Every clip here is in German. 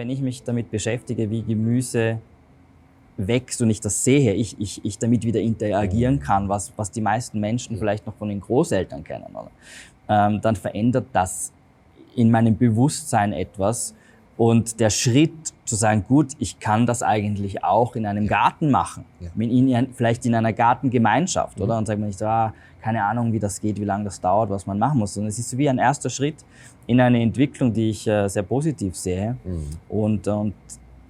Wenn ich mich damit beschäftige, wie Gemüse wächst und ich das sehe, ich, ich, ich damit wieder interagieren mhm. kann, was, was die meisten Menschen vielleicht noch von den Großeltern kennen? Ähm, dann verändert das in meinem Bewusstsein etwas. Und der Schritt zu sagen, gut, ich kann das eigentlich auch in einem Garten machen, ja. in, vielleicht in einer Gartengemeinschaft, mhm. oder? Und sagt man nicht, ah, keine Ahnung, wie das geht, wie lange das dauert, was man machen muss. Und es ist wie ein erster Schritt in eine Entwicklung, die ich äh, sehr positiv sehe. Mhm. Und, und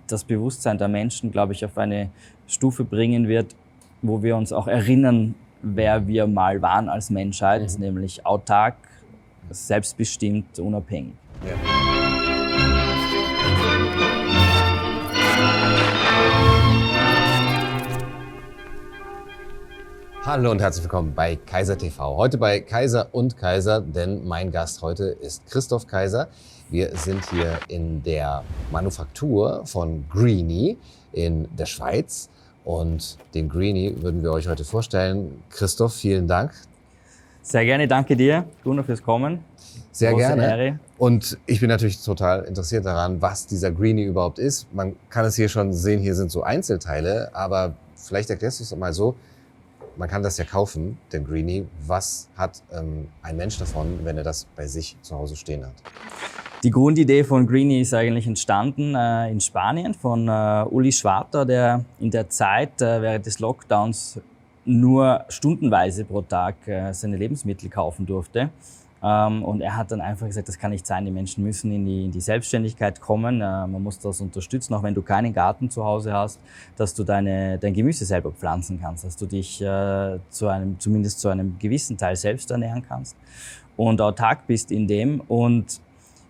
das Bewusstsein der Menschen, glaube ich, auf eine Stufe bringen wird, wo wir uns auch erinnern, wer wir mal waren als Menschheit, mhm. nämlich autark, selbstbestimmt, unabhängig. Ja. Hallo und herzlich willkommen bei Kaiser TV. Heute bei Kaiser und Kaiser, denn mein Gast heute ist Christoph Kaiser. Wir sind hier in der Manufaktur von Greenie in der Schweiz und den Greenie würden wir euch heute vorstellen. Christoph, vielen Dank. Sehr gerne, danke dir, Gunnar, fürs Kommen. Sehr Große gerne. Ehre. Und ich bin natürlich total interessiert daran, was dieser Greenie überhaupt ist. Man kann es hier schon sehen, hier sind so Einzelteile, aber vielleicht erklärst du es mal so, man kann das ja kaufen, den Greenie. Was hat ähm, ein Mensch davon, wenn er das bei sich zu Hause stehen hat? Die Grundidee von Greenie ist eigentlich entstanden äh, in Spanien von äh, Uli Schwarter, der in der Zeit äh, während des Lockdowns nur stundenweise pro Tag äh, seine Lebensmittel kaufen durfte. Ähm, und er hat dann einfach gesagt, das kann nicht sein, die Menschen müssen in die, in die Selbstständigkeit kommen, äh, man muss das unterstützen, auch wenn du keinen Garten zu Hause hast, dass du deine, dein Gemüse selber pflanzen kannst, dass du dich äh, zu einem, zumindest zu einem gewissen Teil selbst ernähren kannst und autark bist in dem. Und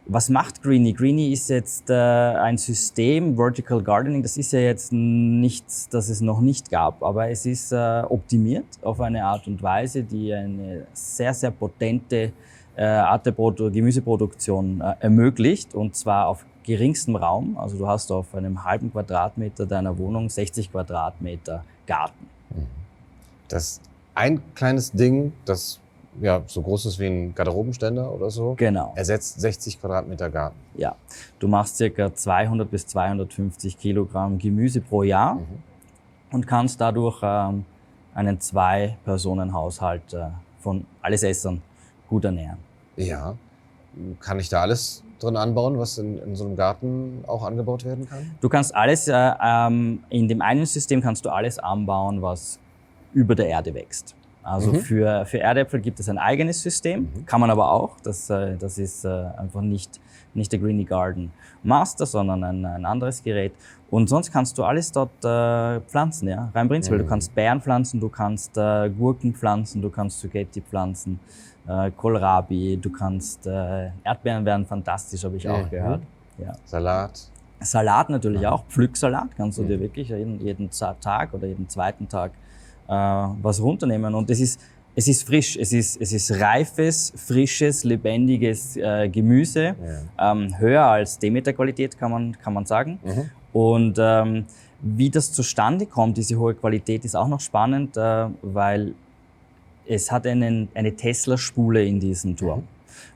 was macht Greenie? Greenie ist jetzt äh, ein System, Vertical Gardening, das ist ja jetzt nichts, das es noch nicht gab, aber es ist äh, optimiert auf eine Art und Weise, die eine sehr, sehr potente äh, Art der Gemüseproduktion äh, ermöglicht und zwar auf geringstem Raum. Also du hast auf einem halben Quadratmeter deiner Wohnung 60 Quadratmeter Garten. Mhm. Das ist ein kleines Ding, das ja, so groß ist wie ein Garderobenständer oder so. Genau. Ersetzt 60 Quadratmeter Garten. Ja. Du machst circa 200 bis 250 Kilogramm Gemüse pro Jahr mhm. und kannst dadurch ähm, einen Zwei-Personen-Haushalt äh, von alles Essern gut ernähren. Ja. Kann ich da alles drin anbauen, was in, in so einem Garten auch angebaut werden kann? Du kannst alles, äh, ähm, in dem einen System kannst du alles anbauen, was über der Erde wächst. Also mhm. für, für Erdäpfel gibt es ein eigenes System, mhm. kann man aber auch. Das, äh, das ist äh, einfach nicht, nicht der Greeny Garden Master, sondern ein, ein anderes Gerät. Und sonst kannst du alles dort äh, pflanzen, ja. Rein prinzipiell. Mhm. Du kannst Beeren pflanzen, du kannst äh, Gurken pflanzen, du kannst Spaghetti pflanzen äh, Kohlrabi, du kannst, äh, Erdbeeren werden fantastisch, habe ich auch gehört. Ja. Salat. Salat natürlich auch, Pflücksalat kannst du dir wirklich jeden, jeden Tag oder jeden zweiten Tag was runternehmen. Und es ist, es ist frisch, es ist, es ist reifes, frisches, lebendiges äh, Gemüse, ja. ähm, höher als Demeter-Qualität kann man, kann man sagen. Mhm. Und ähm, wie das zustande kommt, diese hohe Qualität, ist auch noch spannend, äh, weil es hat einen, eine Tesla-Spule in diesem Turm. Mhm.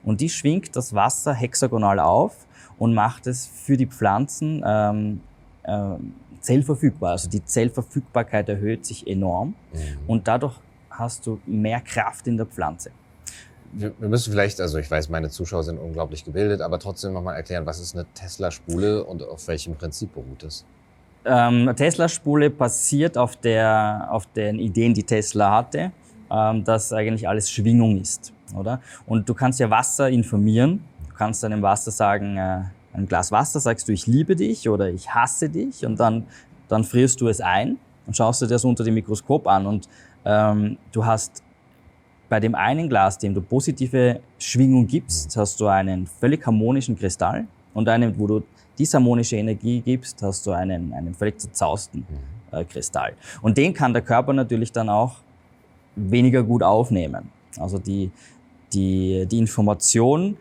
Und die schwingt das Wasser hexagonal auf und macht es für die Pflanzen ähm, äh, zellverfügbar. Also die Zellverfügbarkeit erhöht sich enorm mhm. und dadurch hast du mehr Kraft in der Pflanze. Wir, müssen vielleicht, also ich weiß, meine Zuschauer sind unglaublich gebildet, aber trotzdem nochmal erklären, was ist eine Tesla-Spule und auf welchem Prinzip beruht es? Ähm, Tesla-Spule basiert auf, der, auf den Ideen, die Tesla hatte ähm, dass eigentlich alles Schwingung ist, oder? Und du kannst ja Wasser informieren. Du kannst einem Wasser sagen, äh, ein Glas Wasser sagst du, ich liebe dich oder ich hasse dich und dann, dann frierst du es ein und schaust dir das unter dem Mikroskop an und ähm, du hast bei dem einen Glas, dem du positive Schwingung gibst, hast du einen völlig harmonischen Kristall und einem, wo du disharmonische Energie gibst, hast du einen, einen völlig zerzausten äh, Kristall. Und den kann der Körper natürlich dann auch weniger gut aufnehmen. Also die, die, die Information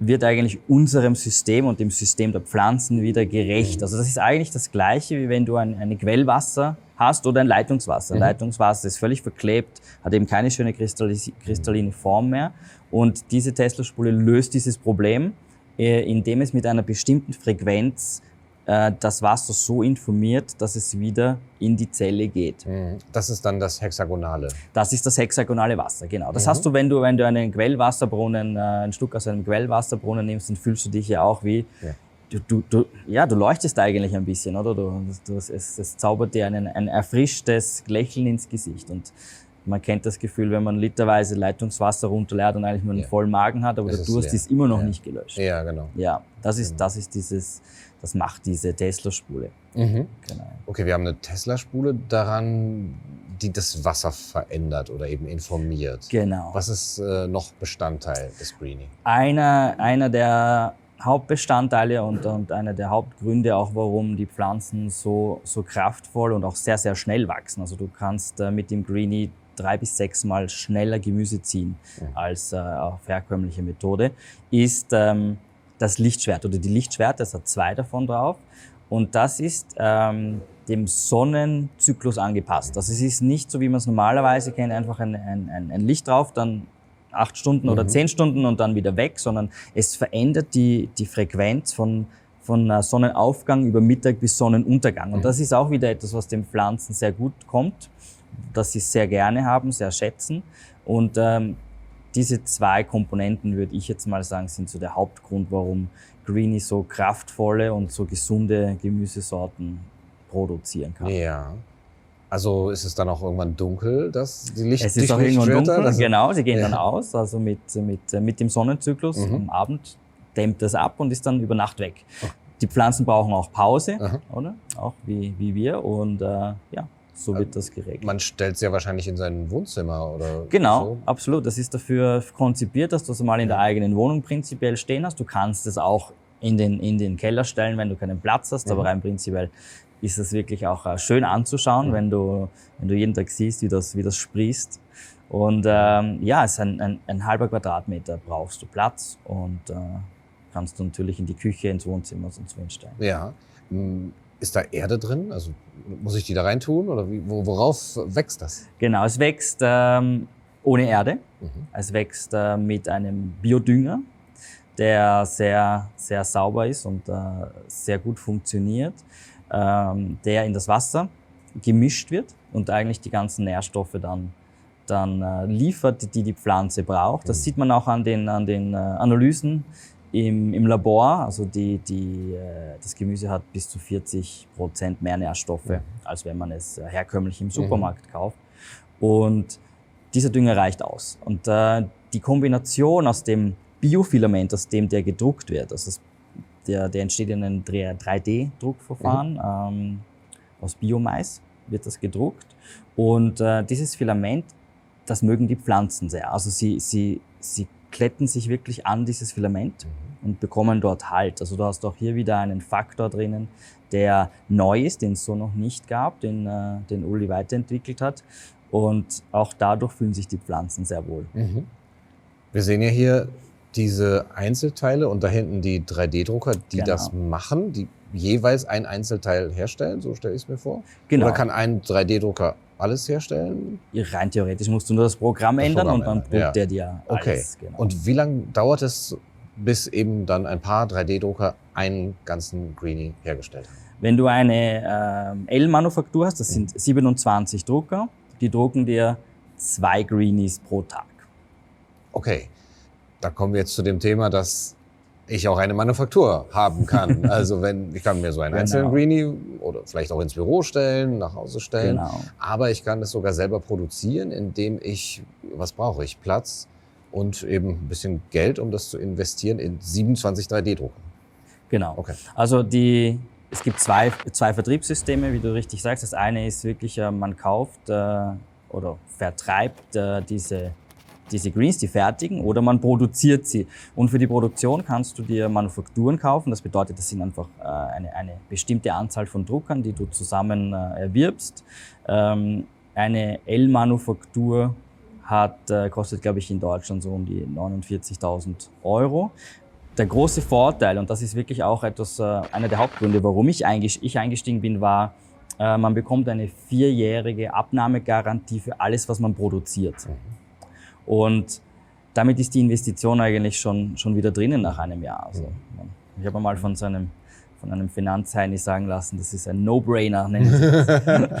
wird eigentlich unserem System und dem System der Pflanzen wieder gerecht. Mhm. Also das ist eigentlich das Gleiche, wie wenn du ein, ein Quellwasser hast oder ein Leitungswasser. Mhm. Leitungswasser ist völlig verklebt, hat eben keine schöne kristalline Form mehr. Und diese Tesla-Spule löst dieses Problem, äh, indem es mit einer bestimmten Frequenz äh, das Wasser so informiert, dass es wieder in die Zelle geht. Mhm. Das ist dann das Hexagonale. Das ist das hexagonale Wasser, genau. Das mhm. hast du, wenn du, wenn du einen Quellwasserbrunnen, äh, ein Stück aus einem Quellwasserbrunnen nimmst, dann fühlst du dich ja auch wie, ja. Du, du, du, ja, du leuchtest eigentlich ein bisschen, oder? Du, du, es, es zaubert dir einen, ein erfrischtes Lächeln ins Gesicht. Und man kennt das Gefühl, wenn man literweise Leitungswasser runterleert und eigentlich nur einen ja. vollen Magen hat, aber das der Durst ist, ist immer noch ja. nicht gelöscht. Ja, genau. Ja, das ist, genau. das ist dieses, das macht diese Tesla-Spule. Mhm. Genau. Okay, wir haben eine Tesla-Spule daran, die das Wasser verändert oder eben informiert. Genau. Was ist äh, noch Bestandteil des Greenie? Einer, einer der Hauptbestandteile und, und einer der Hauptgründe auch, warum die Pflanzen so, so kraftvoll und auch sehr, sehr schnell wachsen. Also du kannst äh, mit dem Greenie drei bis sechs Mal schneller Gemüse ziehen mhm. als äh, auf herkömmliche Methode, ist ähm, das Lichtschwert oder die Lichtschwert, das hat zwei davon drauf. Und das ist ähm, dem Sonnenzyklus angepasst. Also es ist nicht so, wie man es normalerweise kennt, einfach ein, ein, ein Licht drauf, dann acht Stunden mhm. oder zehn Stunden und dann wieder weg, sondern es verändert die, die Frequenz von, von Sonnenaufgang über Mittag bis Sonnenuntergang. Und mhm. das ist auch wieder etwas, was den Pflanzen sehr gut kommt, das sie sehr gerne haben, sehr schätzen. Und ähm, diese zwei Komponenten, würde ich jetzt mal sagen, sind so der Hauptgrund, warum Greenie so kraftvolle und so gesunde Gemüsesorten produzieren kann. Ja. Also ist es dann auch irgendwann dunkel, dass die Licht Es ist auch irgendwann dunkel, also, genau, sie gehen ja. dann aus, also mit, mit, mit dem Sonnenzyklus mhm. am Abend dämmt das ab und ist dann über Nacht weg. Oh. Die Pflanzen brauchen auch Pause, Aha. oder? Auch wie, wie wir und äh, ja, so wird das geregelt. Man stellt es ja wahrscheinlich in sein Wohnzimmer oder Genau, so. absolut. Das ist dafür konzipiert, dass du es mal in der eigenen Wohnung prinzipiell stehen hast. Du kannst es auch in den, in den Keller stellen, wenn du keinen Platz hast, mhm. aber rein prinzipiell ist es wirklich auch äh, schön anzuschauen, mhm. wenn, du, wenn du jeden Tag siehst, wie das, wie das sprießt. Und ähm, ja, es ist ein, ein, ein halber Quadratmeter brauchst du Platz und äh, kannst du natürlich in die Küche, ins Wohnzimmer und so hinstellen. Ja. Ist da Erde drin? Also muss ich die da reintun oder wie, worauf wächst das? Genau, es wächst ähm, ohne Erde. Mhm. Es wächst äh, mit einem Biodünger, der sehr, sehr sauber ist und äh, sehr gut funktioniert, ähm, der in das Wasser gemischt wird und eigentlich die ganzen Nährstoffe dann, dann äh, liefert, die die Pflanze braucht. Das mhm. sieht man auch an den, an den äh, Analysen im, im Labor. Also die, die, äh, das Gemüse hat bis zu 40 Prozent mehr Nährstoffe, mhm. als wenn man es äh, herkömmlich im Supermarkt mhm. kauft. Und dieser Dünger reicht aus. Und äh, die Kombination aus dem Biofilament, aus dem der gedruckt wird, also das, der, der entsteht in einem 3D-Druckverfahren mhm. ähm, aus Biomais, wird das gedruckt. Und äh, dieses Filament, das mögen die Pflanzen sehr. Also sie, sie, sie kletten sich wirklich an dieses Filament mhm. und bekommen dort Halt. Also du hast auch hier wieder einen Faktor drinnen, der neu ist, den es so noch nicht gab, den, äh, den Uli weiterentwickelt hat. Und auch dadurch fühlen sich die Pflanzen sehr wohl. Mhm. Wir sehen ja hier diese Einzelteile und da hinten die 3D-Drucker, die genau. das machen, die jeweils ein Einzelteil herstellen, so stelle ich es mir vor. Genau. Oder kann ein 3D-Drucker alles herstellen? Rein theoretisch musst du nur das Programm das ändern Programm und dann druckt ja. der dir alles. Okay. Genau. Und wie lange dauert es, bis eben dann ein paar 3D-Drucker einen ganzen Greenie hergestellt haben? Wenn du eine äh, L-Manufaktur hast, das sind 27 Drucker, die drucken dir zwei Greenies pro Tag. Okay, da kommen wir jetzt zu dem Thema, dass ich auch eine Manufaktur haben kann. Also wenn ich kann mir so einen genau. einzelnen Greenie oder vielleicht auch ins Büro stellen, nach Hause stellen. Genau. Aber ich kann es sogar selber produzieren, indem ich was brauche ich Platz und eben ein bisschen Geld, um das zu investieren in 27 3D-Drucker. Genau. Okay. Also die es gibt zwei, zwei Vertriebssysteme, wie du richtig sagst. Das eine ist wirklich, äh, man kauft äh, oder vertreibt äh, diese diese Greens, die fertigen, oder man produziert sie. Und für die Produktion kannst du dir Manufakturen kaufen. Das bedeutet, das sind einfach äh, eine, eine bestimmte Anzahl von Druckern, die du zusammen äh, erwirbst. Ähm, eine L-Manufaktur hat, äh, kostet, glaube ich, in Deutschland so um die 49.000 Euro. Der große Vorteil, und das ist wirklich auch etwas, äh, einer der Hauptgründe, warum ich, ich eingestiegen bin, war, äh, man bekommt eine vierjährige Abnahmegarantie für alles, was man produziert. Mhm. Und damit ist die Investition eigentlich schon, schon wieder drinnen nach einem Jahr. Also, ich habe mal von so einem von einem Finanzheini sagen lassen, das ist ein No-Brainer.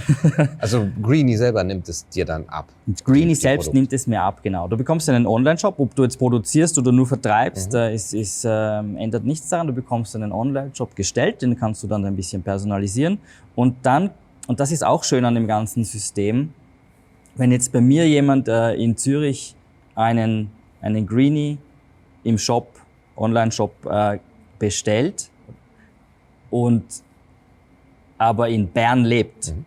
also Greenie selber nimmt es dir dann ab? Greenie selbst Produkt. nimmt es mir ab, genau. Du bekommst einen Online-Shop, ob du jetzt produzierst oder nur vertreibst, mhm. ist, ist, äh, ändert nichts daran. Du bekommst einen Online-Shop gestellt, den kannst du dann ein bisschen personalisieren. Und dann, und das ist auch schön an dem ganzen System, wenn jetzt bei mir jemand äh, in Zürich einen, einen Greenie im Shop, Online-Shop äh, bestellt, und aber in Bern lebt, mhm.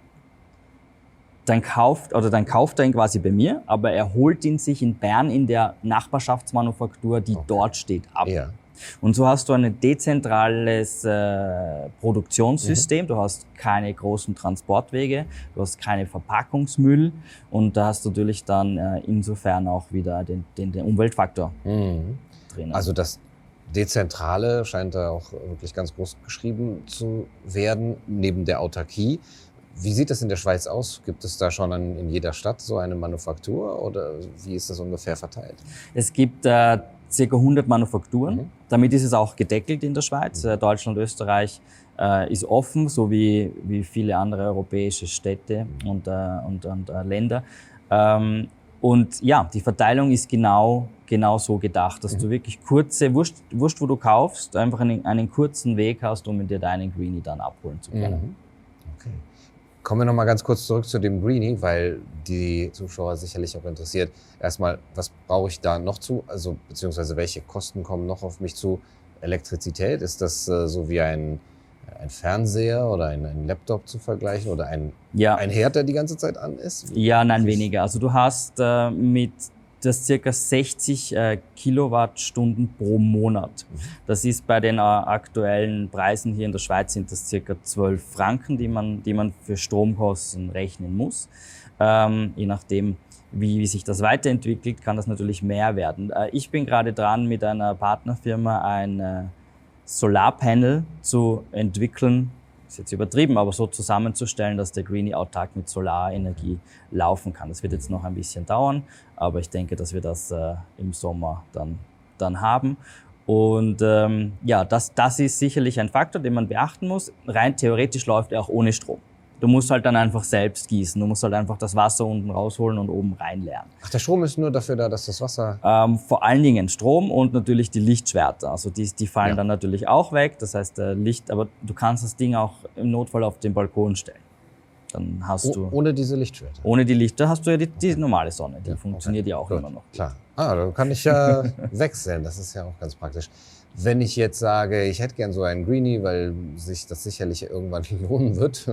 dann kauft oder dann kauft er ihn quasi bei mir, aber er holt ihn sich in Bern in der Nachbarschaftsmanufaktur, die okay. dort steht, ab. Ja. Und so hast du ein dezentrales äh, Produktionssystem. Mhm. Du hast keine großen Transportwege, du hast keine Verpackungsmüll und da hast du natürlich dann äh, insofern auch wieder den, den, den Umweltfaktor mhm. drin. Also das Dezentrale scheint da auch wirklich ganz groß geschrieben zu werden, neben der Autarkie. Wie sieht das in der Schweiz aus? Gibt es da schon an, in jeder Stadt so eine Manufaktur oder wie ist das ungefähr verteilt? Es gibt äh, circa 100 Manufakturen. Mhm. Damit ist es auch gedeckelt in der Schweiz. Äh, Deutschland, Österreich äh, ist offen, so wie, wie viele andere europäische Städte und, äh, und, und äh, Länder. Ähm, und ja, die Verteilung ist genau, genau so gedacht, dass mhm. du wirklich kurze, wurscht, wurscht, wo du kaufst, einfach einen, einen kurzen Weg hast, um dir deinen Greenie dann abholen zu können. Mhm. Okay. Kommen wir nochmal ganz kurz zurück zu dem Greenie, weil die Zuschauer sicherlich auch interessiert. Erstmal, was brauche ich da noch zu? Also, beziehungsweise welche Kosten kommen noch auf mich zu? Elektrizität, ist das äh, so wie ein ein Fernseher oder ein, ein, Laptop zu vergleichen oder ein, ja. ein Herd, der die ganze Zeit an ist? Ja, nein, weniger. Also du hast äh, mit das circa 60 äh, Kilowattstunden pro Monat. Mhm. Das ist bei den äh, aktuellen Preisen hier in der Schweiz sind das circa 12 Franken, die man, die man für Stromkosten rechnen muss. Ähm, je nachdem, wie, wie sich das weiterentwickelt, kann das natürlich mehr werden. Äh, ich bin gerade dran, mit einer Partnerfirma ein Solarpanel zu entwickeln, ist jetzt übertrieben, aber so zusammenzustellen, dass der Greenie autark mit Solarenergie laufen kann. Das wird jetzt noch ein bisschen dauern, aber ich denke, dass wir das äh, im Sommer dann, dann haben. Und ähm, ja, das, das ist sicherlich ein Faktor, den man beachten muss. Rein theoretisch läuft er auch ohne Strom. Du musst halt dann einfach selbst gießen. Du musst halt einfach das Wasser unten rausholen und oben reinleeren. Ach, der Strom ist nur dafür da, dass das Wasser. Ähm, vor allen Dingen Strom und natürlich die Lichtschwerter. Also die, die fallen ja. dann natürlich auch weg. Das heißt, äh, Licht, aber du kannst das Ding auch im Notfall auf den Balkon stellen. Dann hast oh, du. Ohne diese Lichtschwerter. Ohne die Lichter hast du ja die, die normale Sonne. Die ja, funktioniert okay. ja auch Gut. immer noch. Klar. Ah, dann kann ich ja wechseln. Das ist ja auch ganz praktisch. Wenn ich jetzt sage, ich hätte gern so einen Greenie, weil sich das sicherlich irgendwann lohnen wird,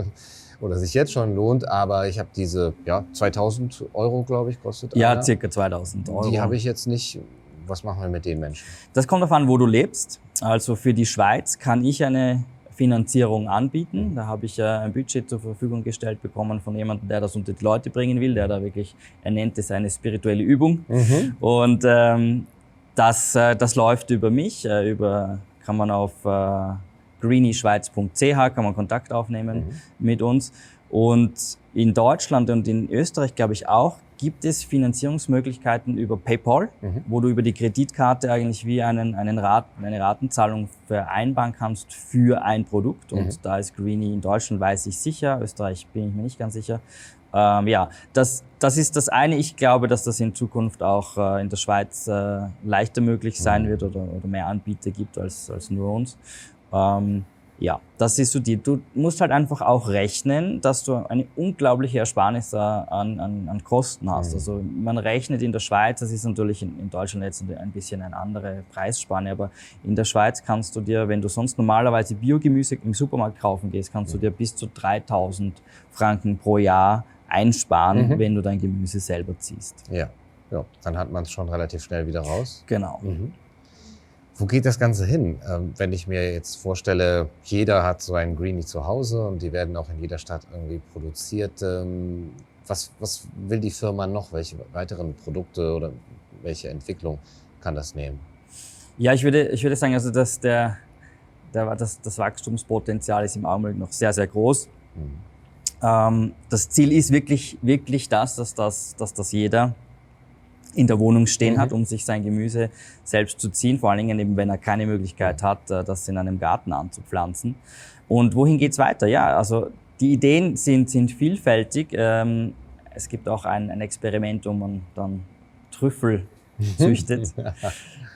oder sich jetzt schon lohnt, aber ich habe diese ja, 2000 Euro, glaube ich, kostet. Ja, einer. circa 2000 Euro. Die habe ich jetzt nicht. Was machen wir mit den Menschen? Das kommt darauf an, wo du lebst. Also für die Schweiz kann ich eine Finanzierung anbieten. Da habe ich äh, ein Budget zur Verfügung gestellt bekommen von jemandem, der das unter die Leute bringen will, der da wirklich, er nennt es eine spirituelle Übung. Mhm. Und ähm, das, äh, das läuft über mich, äh, über kann man auf greenieschweiz.ch kann man Kontakt aufnehmen mhm. mit uns. Und in Deutschland und in Österreich, glaube ich auch, gibt es Finanzierungsmöglichkeiten über PayPal, mhm. wo du über die Kreditkarte eigentlich wie einen, einen Rat, eine Ratenzahlung vereinbaren kannst für ein Produkt. Und mhm. da ist Greenie in Deutschland, weiß ich sicher, Österreich bin ich mir nicht ganz sicher. Ähm, ja, das, das ist das eine. Ich glaube, dass das in Zukunft auch äh, in der Schweiz äh, leichter möglich sein mhm. wird oder, oder mehr Anbieter gibt als, als nur uns. Ähm, ja, das ist so die. Du musst halt einfach auch rechnen, dass du eine unglaubliche Ersparnis an, an, an Kosten hast. Mhm. Also man rechnet in der Schweiz, das ist natürlich in, in, Deutschland jetzt ein bisschen eine andere Preisspanne, aber in der Schweiz kannst du dir, wenn du sonst normalerweise Biogemüse im Supermarkt kaufen gehst, kannst mhm. du dir bis zu 3000 Franken pro Jahr einsparen, mhm. wenn du dein Gemüse selber ziehst. Ja, ja. dann hat man es schon relativ schnell wieder raus. Genau. Wo geht das Ganze hin? Ähm, wenn ich mir jetzt vorstelle, jeder hat so einen Greenie zu Hause und die werden auch in jeder Stadt irgendwie produziert. Ähm, was, was will die Firma noch? Welche weiteren Produkte oder welche Entwicklung kann das nehmen? Ja, ich würde, ich würde sagen, also dass der, der, das, das Wachstumspotenzial ist im Augenblick noch sehr, sehr groß. Mhm. Ähm, das Ziel ist wirklich, wirklich das, dass das, dass das jeder in der Wohnung stehen mhm. hat, um sich sein Gemüse selbst zu ziehen, vor allen Dingen eben, wenn er keine Möglichkeit hat, äh, das in einem Garten anzupflanzen. Und wohin geht's weiter? Ja, also die Ideen sind, sind vielfältig. Ähm, es gibt auch ein, ein Experiment, wo man dann Trüffel züchtet.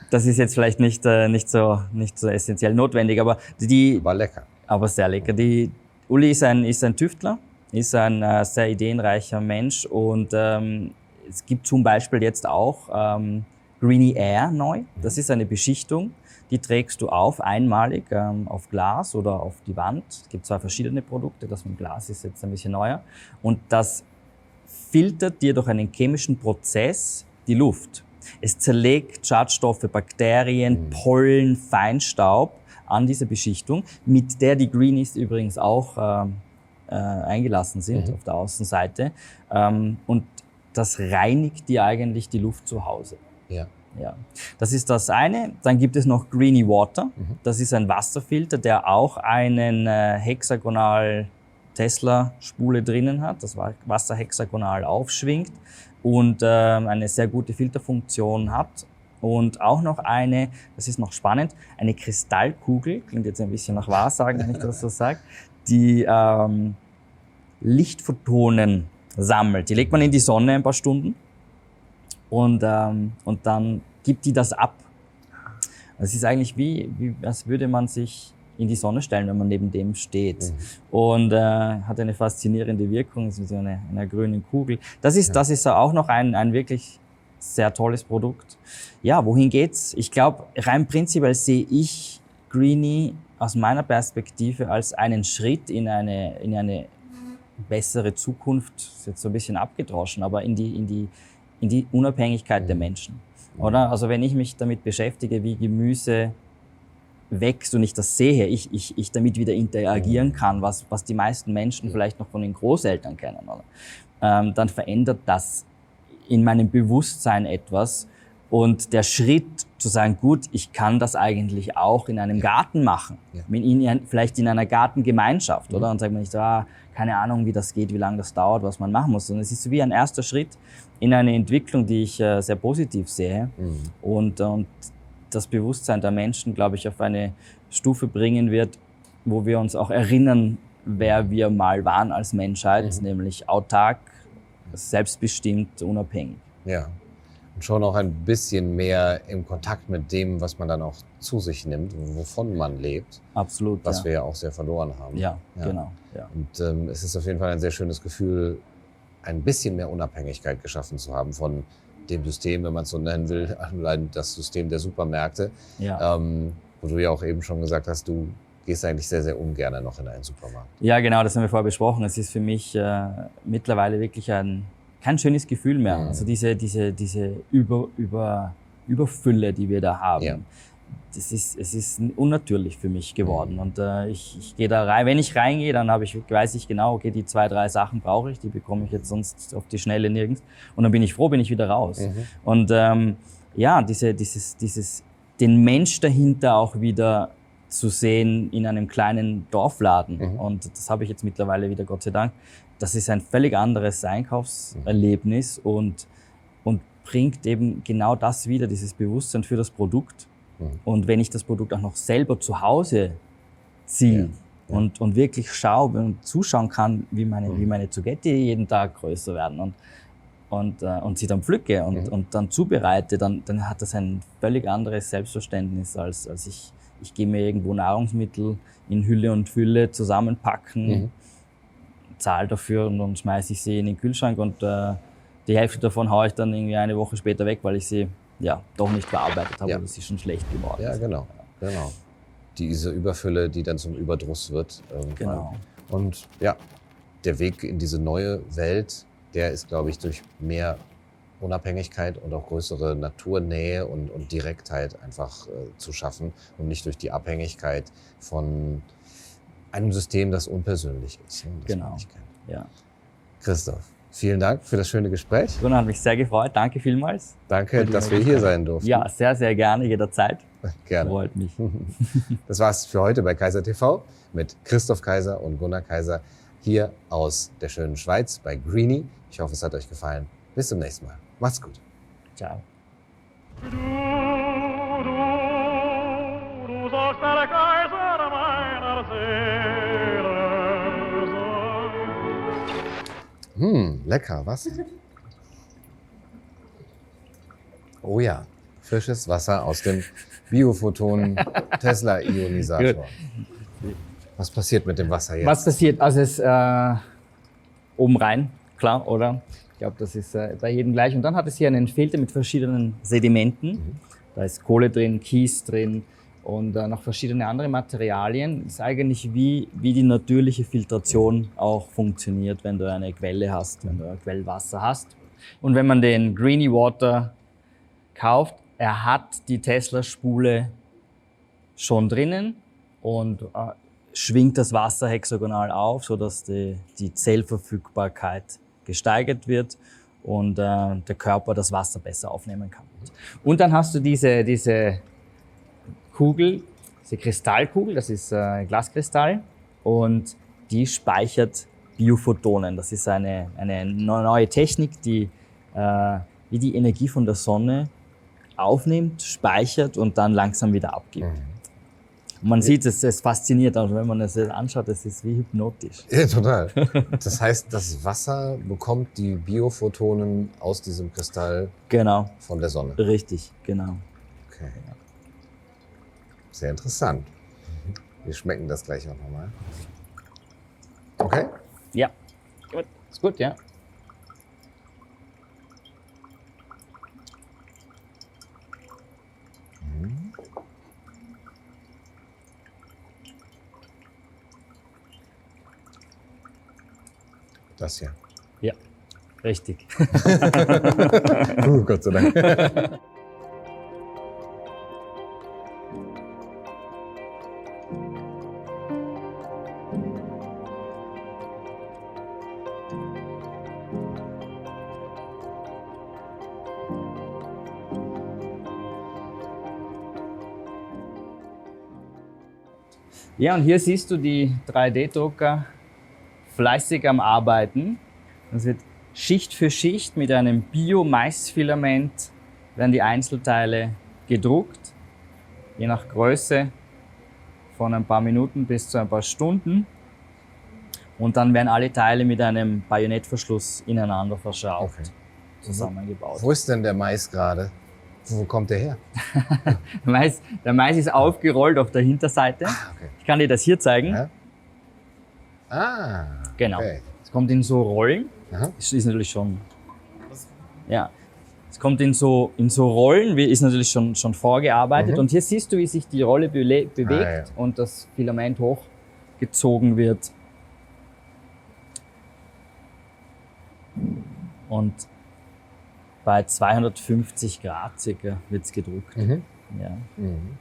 Das ist jetzt vielleicht nicht, äh, nicht, so, nicht so essentiell notwendig, aber die... War lecker. Aber sehr lecker. Die, Uli ist ein, ist ein Tüftler, ist ein äh, sehr ideenreicher Mensch und ähm, es gibt zum Beispiel jetzt auch ähm, Greeny Air neu. Das ist eine Beschichtung, die trägst du auf, einmalig ähm, auf Glas oder auf die Wand. Es gibt zwei verschiedene Produkte, das mit Glas ist jetzt ein bisschen neuer. Und das filtert dir durch einen chemischen Prozess die Luft. Es zerlegt Schadstoffe, Bakterien, mhm. Pollen, Feinstaub an diese Beschichtung, mit der die Greenies übrigens auch ähm, äh, eingelassen sind mhm. auf der Außenseite. Ähm, und das reinigt dir eigentlich die Luft zu Hause. Ja. Ja, das ist das eine. Dann gibt es noch Greeny Water. Mhm. Das ist ein Wasserfilter, der auch einen äh, hexagonal Tesla-Spule drinnen hat, das Wasser hexagonal aufschwingt und äh, eine sehr gute Filterfunktion hat. Und auch noch eine, das ist noch spannend, eine Kristallkugel, klingt jetzt ein bisschen nach Wahrsagen, wenn ich das so sage, die ähm, Lichtphotonen sammelt. Die legt man in die Sonne ein paar Stunden und, ähm, und dann gibt die das ab. Es ist eigentlich wie, wie, als würde man sich in die Sonne stellen, wenn man neben dem steht. Mhm. Und äh, hat eine faszinierende Wirkung, ist wie so eine, eine grüne Kugel. Das ist, ja. das ist auch noch ein, ein wirklich sehr tolles Produkt. Ja, wohin geht's? Ich glaube, rein prinzipiell sehe ich Greenie aus meiner Perspektive als einen Schritt in eine, in eine bessere Zukunft, ist jetzt so ein bisschen abgedroschen, aber in die, in die, in die Unabhängigkeit der mhm. Menschen. Oder? Also wenn ich mich damit beschäftige, wie Gemüse wächst und ich das sehe, ich, ich, ich damit wieder interagieren mhm. kann, was, was die meisten Menschen vielleicht noch von den Großeltern kennen, oder? Ähm, dann verändert das in meinem Bewusstsein etwas. Und der Schritt zu sagen, gut, ich kann das eigentlich auch in einem Garten machen, ja. in, vielleicht in einer Gartengemeinschaft, mhm. oder? Und sagt man nicht, ah, keine Ahnung, wie das geht, wie lange das dauert, was man machen muss. Und es ist so wie ein erster Schritt in eine Entwicklung, die ich äh, sehr positiv sehe. Mhm. Und, und das Bewusstsein der Menschen, glaube ich, auf eine Stufe bringen wird, wo wir uns auch erinnern, wer wir mal waren als Menschheit, mhm. nämlich autark, selbstbestimmt, unabhängig. Ja. Und schon auch ein bisschen mehr im Kontakt mit dem, was man dann auch zu sich nimmt, wovon man lebt. Absolut. Was ja. wir ja auch sehr verloren haben. Ja, ja. genau. Ja. Und ähm, es ist auf jeden Fall ein sehr schönes Gefühl, ein bisschen mehr Unabhängigkeit geschaffen zu haben von dem System, wenn man es so nennen will, allein das System der Supermärkte. Ja. Ähm, wo du ja auch eben schon gesagt hast, du gehst eigentlich sehr, sehr ungern noch in einen Supermarkt. Ja, genau, das haben wir vorher besprochen. Es ist für mich äh, mittlerweile wirklich ein, kein schönes Gefühl mehr. Mhm. Also diese, diese, diese Über, Über, Überfülle, die wir da haben. Ja das ist, es ist unnatürlich für mich geworden. Mhm. Und äh, ich, ich gehe da rein. Wenn ich reingehe, dann habe ich, weiß ich genau, okay, die zwei, drei Sachen brauche ich, die bekomme ich jetzt sonst auf die Schnelle nirgends. Und dann bin ich froh, bin ich wieder raus. Mhm. Und ähm, ja, diese, dieses, dieses, den Mensch dahinter auch wieder zu sehen in einem kleinen Dorfladen. Mhm. Und das habe ich jetzt mittlerweile wieder, Gott sei Dank. Das ist ein völlig anderes Einkaufserlebnis mhm. und, und bringt eben genau das wieder, dieses Bewusstsein für das Produkt Mhm. Und wenn ich das Produkt auch noch selber zu Hause ziehe ja. Ja. Und, und wirklich schaue und zuschauen kann, wie meine, mhm. wie meine Zugetti jeden Tag größer werden und, und, äh, und sie dann pflücke und, mhm. und dann zubereite, dann, dann hat das ein völlig anderes Selbstverständnis, als, als ich, ich gehe mir irgendwo Nahrungsmittel in Hülle und Fülle zusammenpacken, mhm. zahle dafür und dann schmeiße ich sie in den Kühlschrank und äh, die Hälfte davon haue ich dann irgendwie eine Woche später weg, weil ich sie ja, doch nicht bearbeitet habe ja. oder sie schon schlecht geworden Ja, genau. genau. Diese Überfülle, die dann zum Überdruss wird. Irgendwann. Genau. Und ja, der Weg in diese neue Welt, der ist, glaube ich, durch mehr Unabhängigkeit und auch größere Naturnähe und, und Direktheit einfach äh, zu schaffen und nicht durch die Abhängigkeit von einem System, das unpersönlich ist. Ne, das genau. Ja. Christoph, Vielen Dank für das schöne Gespräch. Gunnar hat mich sehr gefreut. Danke vielmals. Danke, dass wir hier sein durften. Ja, sehr, sehr gerne, jederzeit. Gerne. Freut mich. Das war's für heute bei Kaiser TV mit Christoph Kaiser und Gunnar Kaiser hier aus der schönen Schweiz bei Greenie. Ich hoffe, es hat euch gefallen. Bis zum nächsten Mal. Macht's gut. Ciao. Hm, lecker, was? Oh ja, frisches Wasser aus dem Biophoton Tesla Ionisator. Was passiert mit dem Wasser jetzt? Was passiert? Also es äh, oben rein, klar, oder? Ich glaube, das ist äh, bei jedem gleich. Und dann hat es hier einen Filter mit verschiedenen Sedimenten. Da ist Kohle drin, Kies drin und äh, noch verschiedene andere Materialien. ist eigentlich wie, wie die natürliche Filtration auch funktioniert, wenn du eine Quelle hast, wenn du ein Quellwasser hast. Und wenn man den Greeny Water kauft, er hat die Tesla-Spule schon drinnen und äh, schwingt das Wasser hexagonal auf, sodass die, die Zellverfügbarkeit gesteigert wird und äh, der Körper das Wasser besser aufnehmen kann. Und dann hast du diese, diese Kugel, diese Kristallkugel, das ist äh, Glaskristall und die speichert Biophotonen. Das ist eine, eine neue Technik, die äh, wie die Energie von der Sonne aufnimmt, speichert und dann langsam wieder abgibt. Und man sieht, es, es fasziniert, also wenn man es anschaut, es ist wie hypnotisch. Ja, total. Das heißt, das Wasser bekommt die Biophotonen aus diesem Kristall Genau, von der Sonne. richtig, genau. Okay. Sehr interessant. Wir schmecken das gleich auch nochmal. Okay. Ja, gut, ist gut, ja. Das hier. Ja, richtig. Uh, Gott sei Dank. Ja, und hier siehst du die 3D-Drucker fleißig am Arbeiten. Es wird Schicht für Schicht mit einem Bio-Maisfilament werden die Einzelteile gedruckt, je nach Größe von ein paar Minuten bis zu ein paar Stunden. Und dann werden alle Teile mit einem Bajonettverschluss ineinander verschraubt, Okay. zusammengebaut. Wo ist denn der Mais gerade? Wo kommt der her? Der Mais, der Mais ist aufgerollt auf der Hinterseite. Ah, okay. Ich kann dir das hier zeigen. Ja. Ah. Genau. Okay. Es kommt in so Rollen. Aha. Das ist natürlich schon. Ja. Es kommt in so, in so Rollen, wie ist natürlich schon, schon vorgearbeitet. Mhm. Und hier siehst du, wie sich die Rolle bele- bewegt Ah, ja. und das Filament hochgezogen wird. Und bei 250 Grad circa wird es gedruckt. Mhm. Ja. Mhm.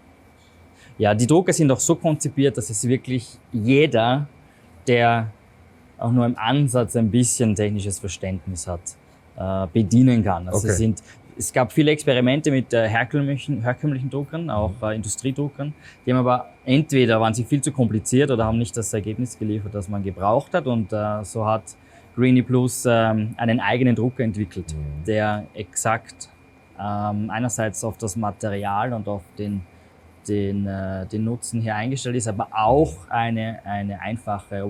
Ja, die Drucker sind auch so konzipiert, dass es wirklich jeder, der auch nur im Ansatz ein bisschen technisches Verständnis hat, äh, bedienen kann. Also Okay. es, sind, es gab viele Experimente mit äh, herkömmlichen, herkömmlichen Druckern, auch äh, Industriedruckern. Die haben aber entweder waren sie viel zu kompliziert oder haben nicht das Ergebnis geliefert, das man gebraucht hat. Und äh, so hat Greeny Plus ähm, einen eigenen Drucker entwickelt, Mhm. der exakt ähm, einerseits auf das Material und auf den den, äh, den Nutzen hier eingestellt ist, aber auch eine, eine einfache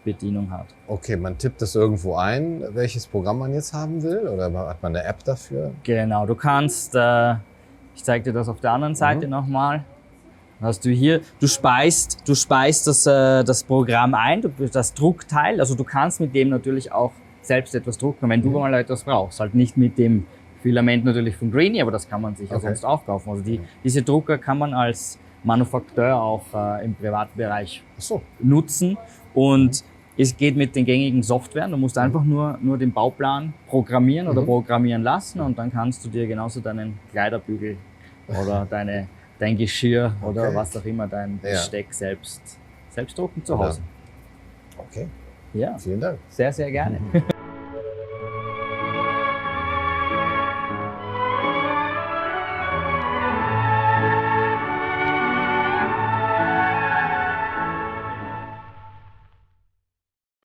Oberflächenbedienung hat. Okay, man tippt das irgendwo ein, welches Programm man jetzt haben will? Oder hat man eine App dafür? Genau, du kannst, äh, ich zeige dir das auf der anderen Seite nochmal. Hast du hier, du speist, du speist das, äh, das Programm ein, du, das Druckteil, also du kannst mit dem natürlich auch selbst etwas drucken, wenn du mal etwas brauchst. Halt nicht mit dem Filament natürlich von Greeny, aber das kann man sich ja Okay. sonst auch kaufen. Also die, diese Drucker kann man als Manufakteur auch äh, im Privatbereich so. nutzen und es geht mit den gängigen Softwaren. Du musst einfach nur, nur den Bauplan programmieren oder Mhm. programmieren lassen und dann kannst du dir genauso deinen Kleiderbügel oder deine, dein Geschirr oder Okay. was auch immer, dein Ja. Besteck selbst, selbst drucken zu Oder- Hause. Okay, Ja, vielen Dank. sehr, sehr gerne.